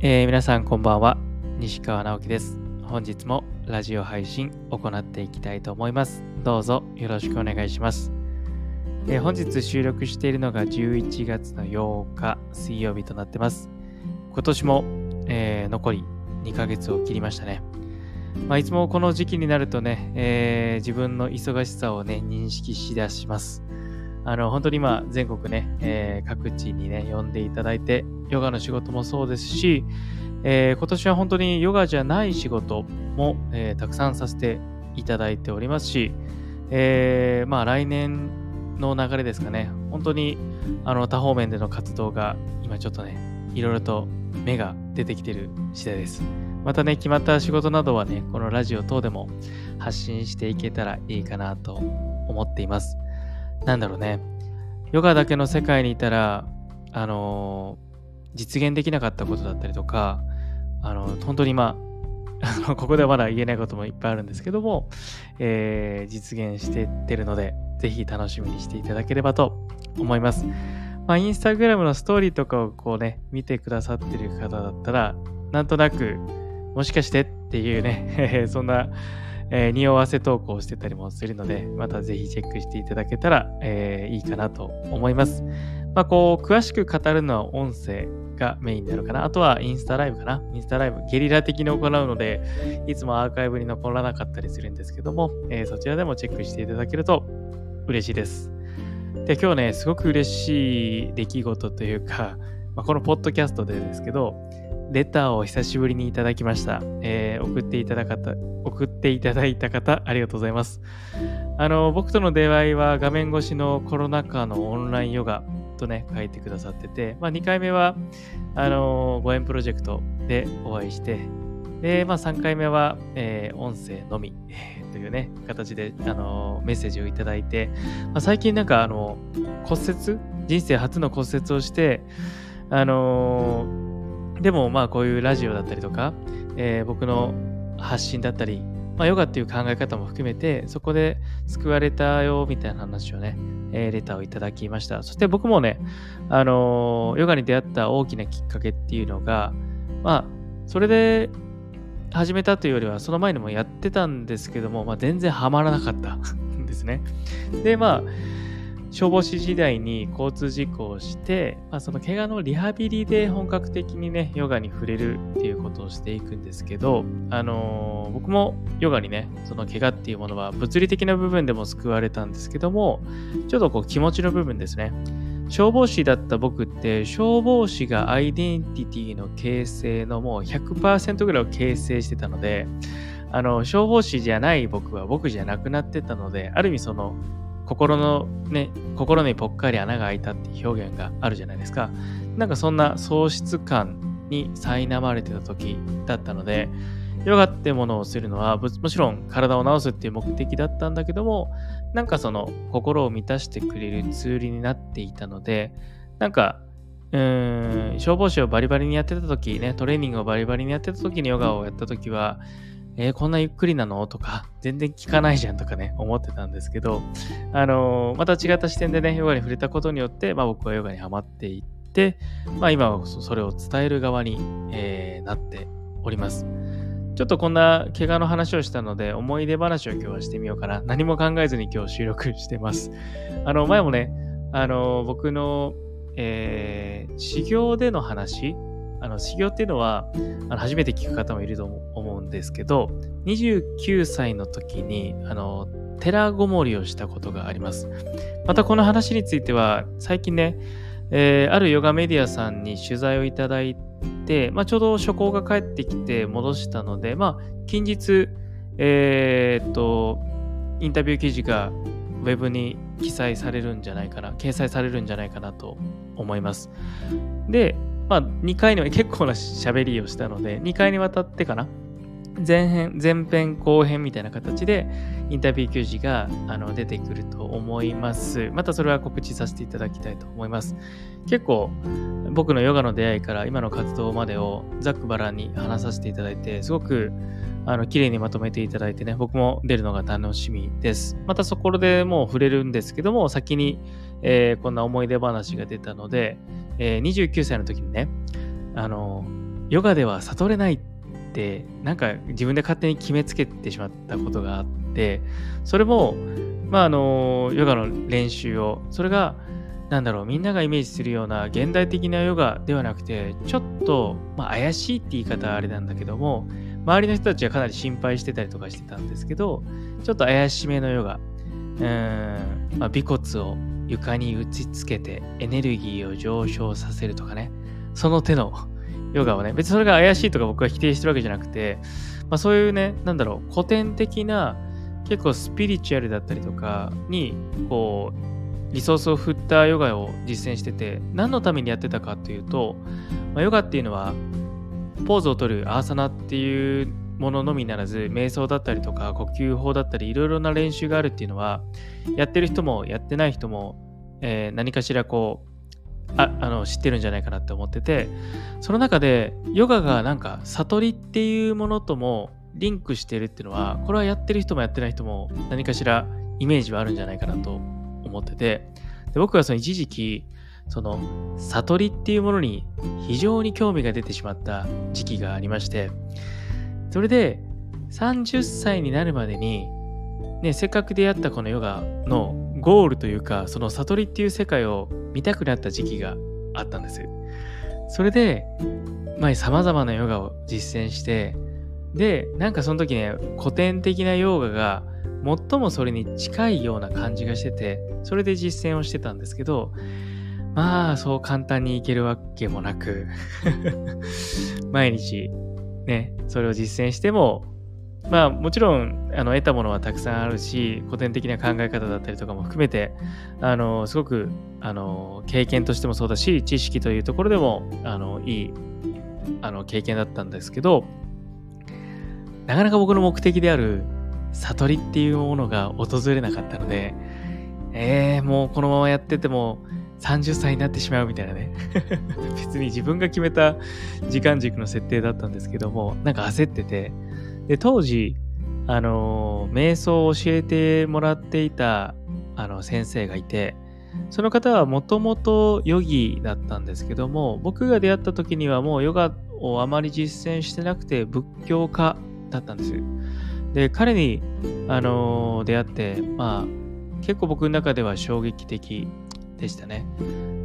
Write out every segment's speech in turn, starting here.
えー、皆さんこんばんは。西川直樹です。本日もラジオ配信行っていきたいと思います。どうぞよろしくお願いします、えー、本日収録しているのが11月の8日水曜日となってます。今年も、えー、残り2ヶ月を切りましたね。まあ、いつもこの時期になるとね、え、自分の忙しさをね、認識しだします。あの、本当に今、全国ね、えー、各地にね、呼んでいただいて、ヨガの仕事もそうですし、えー、今年は本当にヨガじゃない仕事も、えー、たくさんさせていただいておりますし、えー、まあ来年の流れですかね、本当にあの多方面での活動が今ちょっとね、いろいろと芽が出てきてる次第です。またね、決まった仕事などはね、このラジオ等でも発信していけたらいいかなと思っています。なんだろうね、ヨガだけの世界にいたら、あの実現できなかったことだったりとか、あの、本当にまあ、ここではまだ言えないこともいっぱいあるんですけども、えー、実現してってるので、ぜひ楽しみにしていただければと思います。まあ、インスタグラムのストーリーとかをこうね、見てくださってる方だったら、なんとなく、もしかしてっていうね、そんな、えー、匂わせ投稿してたりもするので、またぜひチェックしていただけたら、えー、いいかなと思います。まあ、こう、詳しく語るのは音声がメインになるかな。あとはインスタライブかな。インスタライブ、ゲリラ的に行うので、いつもアーカイブに残らなかったりするんですけども、えー、そちらでもチェックしていただけると嬉しいです。で、今日ね、すごく嬉しい出来事というか、まあ、このポッドキャストでですけど、レターを久しぶりにいただきました。えー、送っていただかた、送っていただいた方、ありがとうございます。あの、僕との出会いは画面越しのコロナ禍のオンラインヨガとね、書いてくださってて、まあ、2回目は、あの、ご縁プロジェクトでお会いして、で、まあ、3回目は、えー、音声のみ、というね、形で、あの、メッセージをいただいて、まあ、最近なんか、あの、骨折人生初の骨折をして、あのでも、まあ、こういうラジオだったりとか、えー、僕の発信だったり、まあ、ヨガっていう考え方も含めて、そこで救われたよ、みたいな話をね、えー、レターをいただきました。そして僕もね、あの、ヨガに出会った大きなきっかけっていうのが、まあ、それで始めたというよりは、その前にもやってたんですけども、まあ、全然ハマらなかったんですね。で、まあ、消防士時代に交通事故をして、まあ、その怪我のリハビリで本格的にね、ヨガに触れるっていうことをしていくんですけど、あのー、僕もヨガにね、その怪我っていうものは物理的な部分でも救われたんですけども、ちょっとこう気持ちの部分ですね。消防士だった僕って消防士がアイデンティティの形成のもう100%ぐらいを形成してたので、あの、消防士じゃない僕は僕じゃなくなってたので、ある意味その心のね、心にぽっかり穴が開いたって表現があるじゃないですか。なんかそんな喪失感に苛まれてた時だったので、ヨガってものをするのはもちろん体を治すっていう目的だったんだけども、なんかその心を満たしてくれるツールになっていたので、なんか、うーん、消防士をバリバリにやってた時ね、トレーニングをバリバリにやってた時にヨガをやった時は、えー、こんなゆっくりなの？とか、全然聞かないじゃんとかね、思ってたんですけど、あのー、また違った視点でね、ヨガに触れたことによって、まあ僕はヨガにハマっていって、まあ今はそれを伝える側に、えー、なっております。ちょっとこんな怪我の話をしたので、思い出話を今日はしてみようかな。何も考えずに今日収録してます。あの、前もね、あの、僕の、えー、修行での話、あの、修行っていうのは、あの初めて聞く方もいると思思うんですけど、29歳の時に、あの、寺ごもりをしたことがあります。またこの話については、最近ね、えー、あるヨガメディアさんに取材をいただいて、まあ、ちょうど初行が帰ってきて戻したので、まあ、近日、えー、っと、インタビュー記事がウェブに記載されるんじゃないかな、掲載されるんじゃないかなと思います。で、まあ、2回には結構な喋りをしたので、2回にわたってかな前編、前編後編みたいな形でインタビュー記事があの出てくると思います。またそれは告知させていただきたいと思います。結構僕のヨガの出会いから今の活動までをざっくばらんに話させていただいて、すごくあの綺麗にまとめていただいてね、僕も出るのが楽しみです。またそこでもう触れるんですけども、先に、えー、こんな思い出話が出たので、えー、29歳の時にね、あの、ヨガでは悟れないってなんか自分で勝手に決めつけてしまったことがあってそれもまああのヨガの練習をそれがなんだろうみんながイメージするような現代的なヨガではなくてちょっと、まあ、怪しいって言い方はあれなんだけども周りの人たちはかなり心配してたりとかしてたんですけどちょっと怪しめのヨガうん、まあ、尾骨を床に打ちつけてエネルギーを上昇させるとかねその手のヨガをね。別にそれが怪しいとか僕は否定してるわけじゃなくて、まあ、そういうねなんだろう古典的な結構スピリチュアルだったりとかにこうリソースを振ったヨガを実践してて、何のためにやってたかというと、まあ、ヨガっていうのは、ポーズをとるアーサナっていうもののみならず、瞑想だったりとか、呼吸法だったり、いろいろな練習があるっていうのは、やってる人もやってない人も、えー、何かしらこう、ああの知ってるんじゃないかなって思ってて、その中で、ヨガがなんか悟りっていうものともリンクしてるっていうのは、これはやってる人もやってない人も何かしらイメージはあるんじゃないかなと思ってて、で僕はその一時期、その悟りっていうものに非常に興味が出てしまった時期がありまして、それで30歳になるまでに、ね、せっかく出会ったこのヨガのゴールというか、その悟りっていう世界を見たくなった時期があったんです。それで、まあ、様々なヨガを実践して、で、なんかその時ね、古典的なヨガが最もそれに近いような感じがしてて、それで実践をしてたんですけど、まあ、そう簡単にいけるわけもなく 毎日ね、それを実践しても、まあもちろんあの得たものはたくさんあるし、古典的な考え方だったりとかも含めて、あのすごくあの経験としてもそうだし、知識というところでもあのいいあの経験だったんですけど、なかなか僕の目的である悟りっていうものが訪れなかったので、えー、もうこのままやってても30歳になってしまうみたいなね。別に自分が決めた時間軸の設定だったんですけども、なんか焦ってて、で、当時、あの、瞑想を教えてもらっていた、あの、先生がいて、その方はもともとヨギだったんですけども、僕が出会った時にはもうヨガをあまり実践してなくて仏教家だったんですで、彼に、あの、出会って、まあ、結構僕の中では衝撃的でしたね。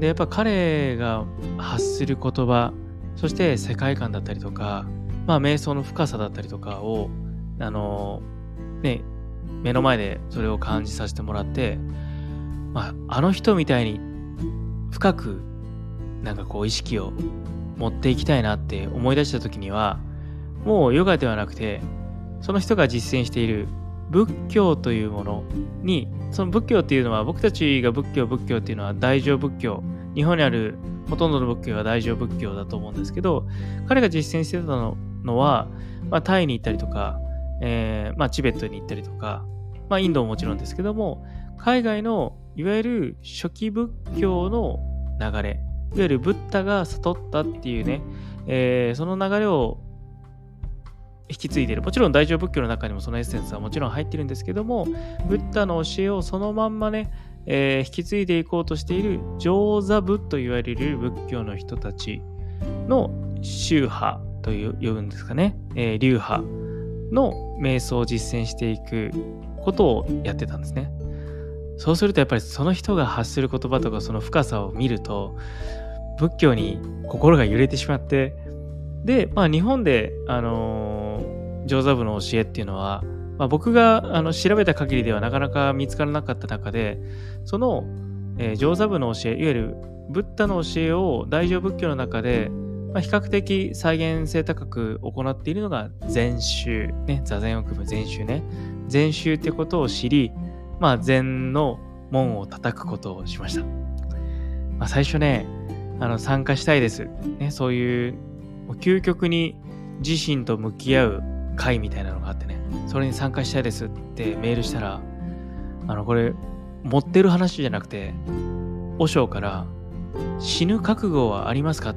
で、やっぱ彼が発する言葉、そして世界観だったりとか、まあ、瞑想の深さだったりとかを、あのー、ね、目の前でそれを感じさせてもらって、まあ、あの人みたいに深くなんかこう意識を持っていきたいなって思い出した時にはもうヨガではなくてその人が実践している仏教というものに、その仏教っていうのは、僕たちが仏教、仏教っていうのは大乗仏教、日本にあるほとんどの仏教が大乗仏教だと思うんですけど、彼が実践してたののは、まあ、タイに行ったりとか、えー、まあ、チベットに行ったりとか、まあ、インドももちろんですけども、海外のいわゆる初期仏教の流れ、いわゆるブッダが悟ったっていうね、えー、その流れを引き継いでいる。もちろん大乗仏教の中にもそのエッセンスはもちろん入ってるんですけども、ブッダの教えをそのまんまね、えー、引き継いでいこうとしている上座部と言われる仏教の人たちの宗派という呼ぶんですかね、えー、流派の瞑想を実践していくことをやってたんですね。そうするとやっぱりその人が発する言葉とかその深さを見ると仏教に心が揺れてしまってで、まあ日本で、あの上座部の教えっていうのは、まあ、僕があの調べた限りではなかなか見つからなかった中で、その、えー、上座部の教え、いわゆるブッダの教えを大乗仏教の中で、まあ、比較的再現性高く行っているのが禅宗、ね、座禅を組む禅宗ね。禅宗ってことを知り、まあ、禅の門を叩くことをしました。まあ、最初ね、あの参加したいです。ね、そういう究極に自身と向き合う会みたいなのがあってね、それに参加したいですってメールしたら、あの、これ、持ってる話じゃなくて、和尚から死ぬ覚悟はありますか？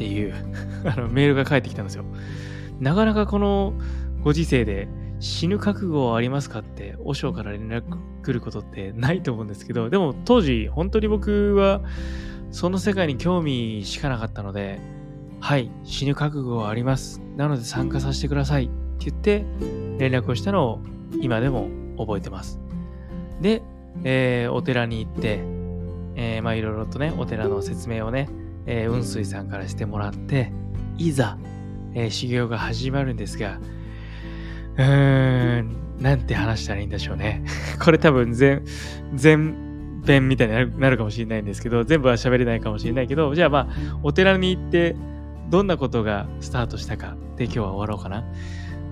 っていう あのメールが返ってきたんですよ。なかなかこのご時世で死ぬ覚悟はありますかって和尚から連絡来ることってないと思うんですけど、でも当時本当に僕はその世界に興味しかなかったので、はい、死ぬ覚悟はあります。なので参加させてくださいって言って連絡をしたのを今でも覚えてます。で、えー、お寺に行って、えー、まあいろいろとね、お寺の説明をね、えー、雲水さんからしてもらって、いざ、えー、修行が始まるんですが、うーん、なんて話したらいいんでしょうね。これ多分全、全編みたいになるかもしれないんですけど、全部は喋れないかもしれないけど、じゃあまあ、お寺に行って、どんなことがスタートしたかで今日は終わろうかな。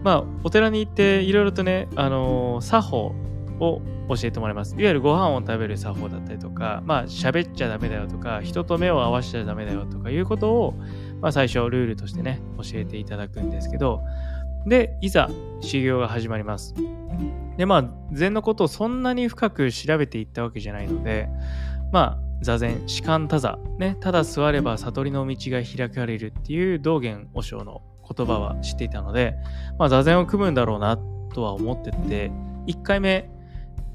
まあ、お寺に行っていろいろとね、あのー、作法を教えてもらいます。いわゆるご飯を食べる作法だったりとか、まあ、喋っちゃダメだよとか、人と目を合わせちゃダメだよとかいうことを、まあ、最初ルールとしてね、教えていただくんですけど、で、いざ修行が始まります。で、まあ、禅のことをそんなに深く調べていったわけじゃないので、まあ、座禅、士官多座、ね、ただ座れば悟りの道が開かれるっていう道元和尚の言葉は知っていたので、まあ、座禅を組むんだろうなとは思ってて、1回目、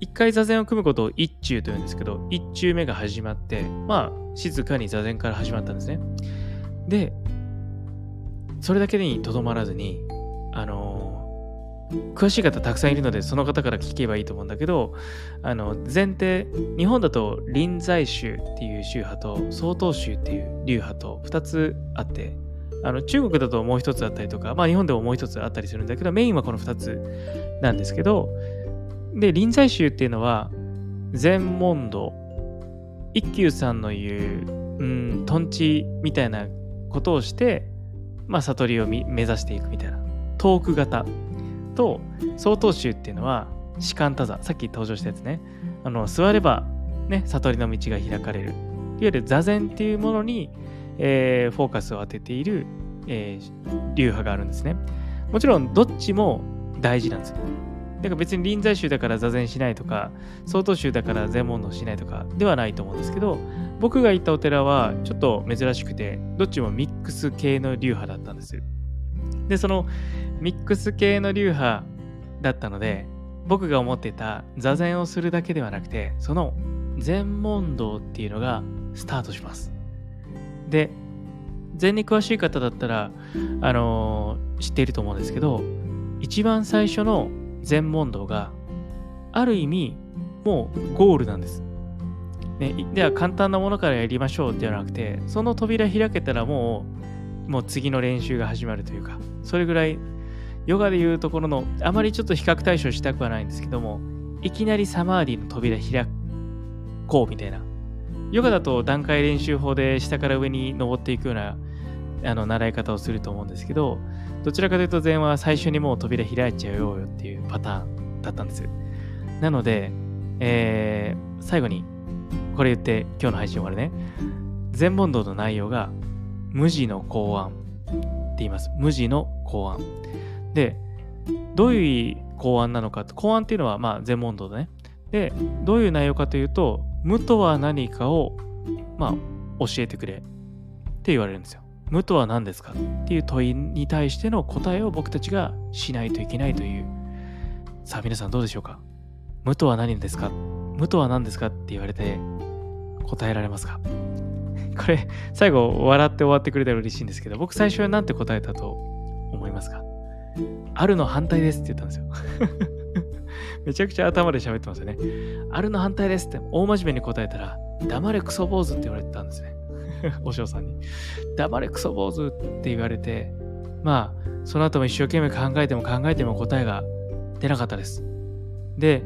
1回座禅を組むことを一中というんですけど、1中目が始まって、まあ、静かに座禅から始まったんですね。で、それだけにとどまらずに、あの詳しい方たくさんいるので、その方から聞けばいいと思うんだけど、あの、前提、日本だと臨済宗っていう宗派と、曹洞宗っていう流派と2つあって、あの、中国だともう1つあったりとか、まあ日本でももう1つあったりするんだけど、メインはこの2つなんですけど、で、臨済宗っていうのは、禅問答、一休さんの言う、うん、トンチみたいなことをして、まあ悟りを目指していくみたいな、トーク型と曹洞宗っていうのは士官多座さっき登場したやつね。あの座ればね悟りの道が開かれる。いわゆる座禅っていうものに、えー、フォーカスを当てている、えー、流派があるんですね。もちろんどっちも大事なんです。よだか別に臨済宗だから座禅しないとか曹洞宗だから禅問答しないとかではないと思うんですけど僕が行ったお寺はちょっと珍しくてどっちもミックス系の流派だったんですでそのミックス系の流派だったので、僕が思ってた座禅をするだけではなくて、その禅問答っていうのがスタートします。で、禅に詳しい方だったら、あのー、知っていると思うんですけど、一番最初の禅問答が、ある意味、もうゴールなんです。ね、では簡単なものからやりましょうではなくて、その扉開けたらもう、もう次の練習が始まるというか、それぐらいヨガでいうところの、あまりちょっと比較対象したくはないんですけども、いきなりサマーディの扉開こうみたいな。ヨガだと段階練習法で下から上に登っていくようなあの習い方をすると思うんですけど、どちらかというと禅は最初にもう扉開いちゃうよっていうパターンだったんです。なので、えー、最後にこれ言って今日の配信終わるね。禅問答の内容が無地の考案って言います。無地の考案。で、どういう考案なのか、考案っていうのは、まあ、全問答だね。で、どういう内容かというと、無とは何かを、まあ、教えてくれって言われるんですよ。無とは何ですかっていう問いに対しての答えを僕たちがしないといけないという。さあ、皆さんどうでしょうか？無とは何ですか？無とは何ですかって言われて答えられますか？これ、最後笑って終わってくれたら嬉しいんですけど、僕最初は何て答えたと思いますか？あるの反対ですって言ったんですよ。めちゃくちゃ頭で喋ってますよね。あるの反対ですって大真面目に答えたら、黙れクソ坊主って言われてたんですね。お嬢さんに。黙れクソ坊主って言われて、まあ、その後も一生懸命考えても考えても答えが出なかったです。で、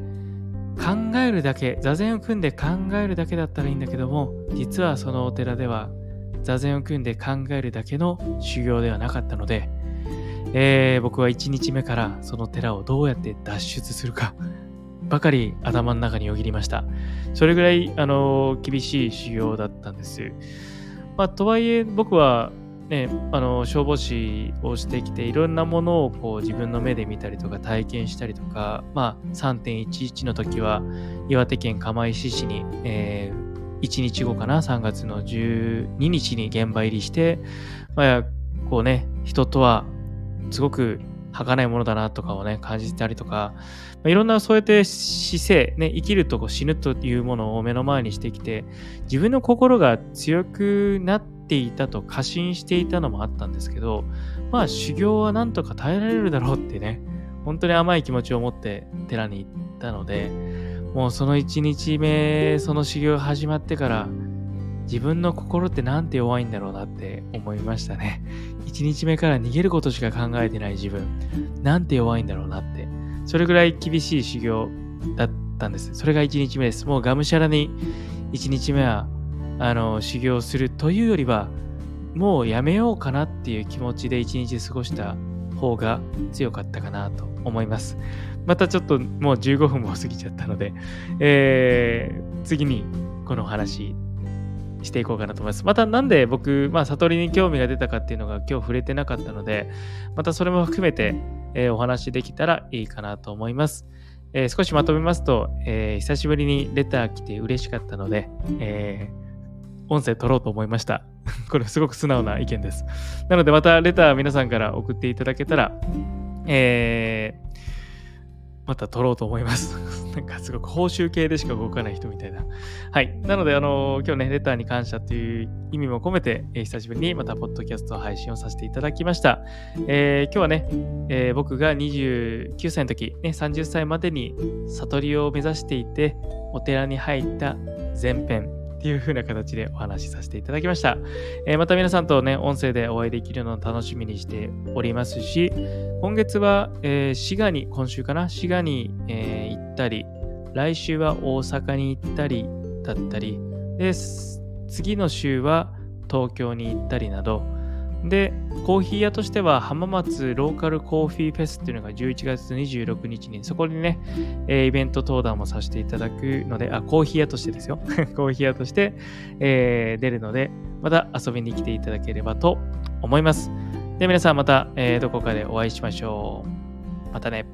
考えるだけ、座禅を組んで考えるだけだったらいいんだけども、実はそのお寺では座禅を組んで考えるだけの修行ではなかったので、えー、僕は1日目からその寺をどうやって脱出するかばかり頭の中によぎりました。それぐらい、あの厳しい修行だったんです。まあ、とはいえ僕はね、あの消防士をしてきていろんなものをこう自分の目で見たりとか体験したりとか、まあ、3.11の時は岩手県釜石市に、えー、1日後かな3月の12日に現場入りして、まあ、こうね人とはすごく儚いものだなとかをね、感じたりとか、まあ、いろんなそうやって姿勢、ね、生きるとこ死ぬというものを目の前にしてきて、自分の心が強くなっていたと過信していたのもあったんですけど、まあ修行はなんとか耐えられるだろうってね、本当に甘い気持ちを持って寺に行ったので、もうその1日目、その修行始まってから、自分の心ってなんて弱いんだろうなって思いましたね。1日目から逃げることしか考えてない自分、なんて弱いんだろうなって。それぐらい厳しい修行だったんです。それが1日目です。もうがむしゃらに1日目は、あの、修行するというよりは、もうやめようかなっていう気持ちで1日過ごした方が強かったかなと思います。またちょっともう15分も過ぎちゃったので、えー、次にこの話していこうかなと思います。またなんで僕、まあ、悟りに興味が出たかっていうのが今日触れてなかったので、またそれも含めて、えー、お話できたらいいかなと思います。えー、少しまとめますと、えー、久しぶりにレター来て嬉しかったので、え音声取ろうと思いました。これすごく素直な意見です。なのでまたレター皆さんから送っていただけたら、えー、また撮ろうと思います。なんかすごく報酬系でしか動かない人みたいな。はい。なので、あの、今日ね、レターに感謝という意味も込めて、えー、久しぶりにまた、ポッドキャスト配信をさせていただきました。えー、今日はね、えー、僕が29歳の時、ね、30歳までに悟りを目指していて、お寺に入った前編っていう風な形でお話しさせていただきました。えー、また皆さんとね、音声でお会いできるのを楽しみにしておりますし、今月は、えー、滋賀に、今週かな、滋賀に、えー、行ったり、来週は大阪に行ったりだったり、で、次の週は東京に行ったりなど、で、コーヒー屋としては浜松ローカルコーヒーフェスっていうのが11月26日に、そこにね、え、イベント登壇もさせていただくので、あ、コーヒー屋としてですよ。コーヒー屋として、えー、出るので、また遊びに来ていただければと思います。で、皆さんまた、えー、どこかでお会いしましょう。またね。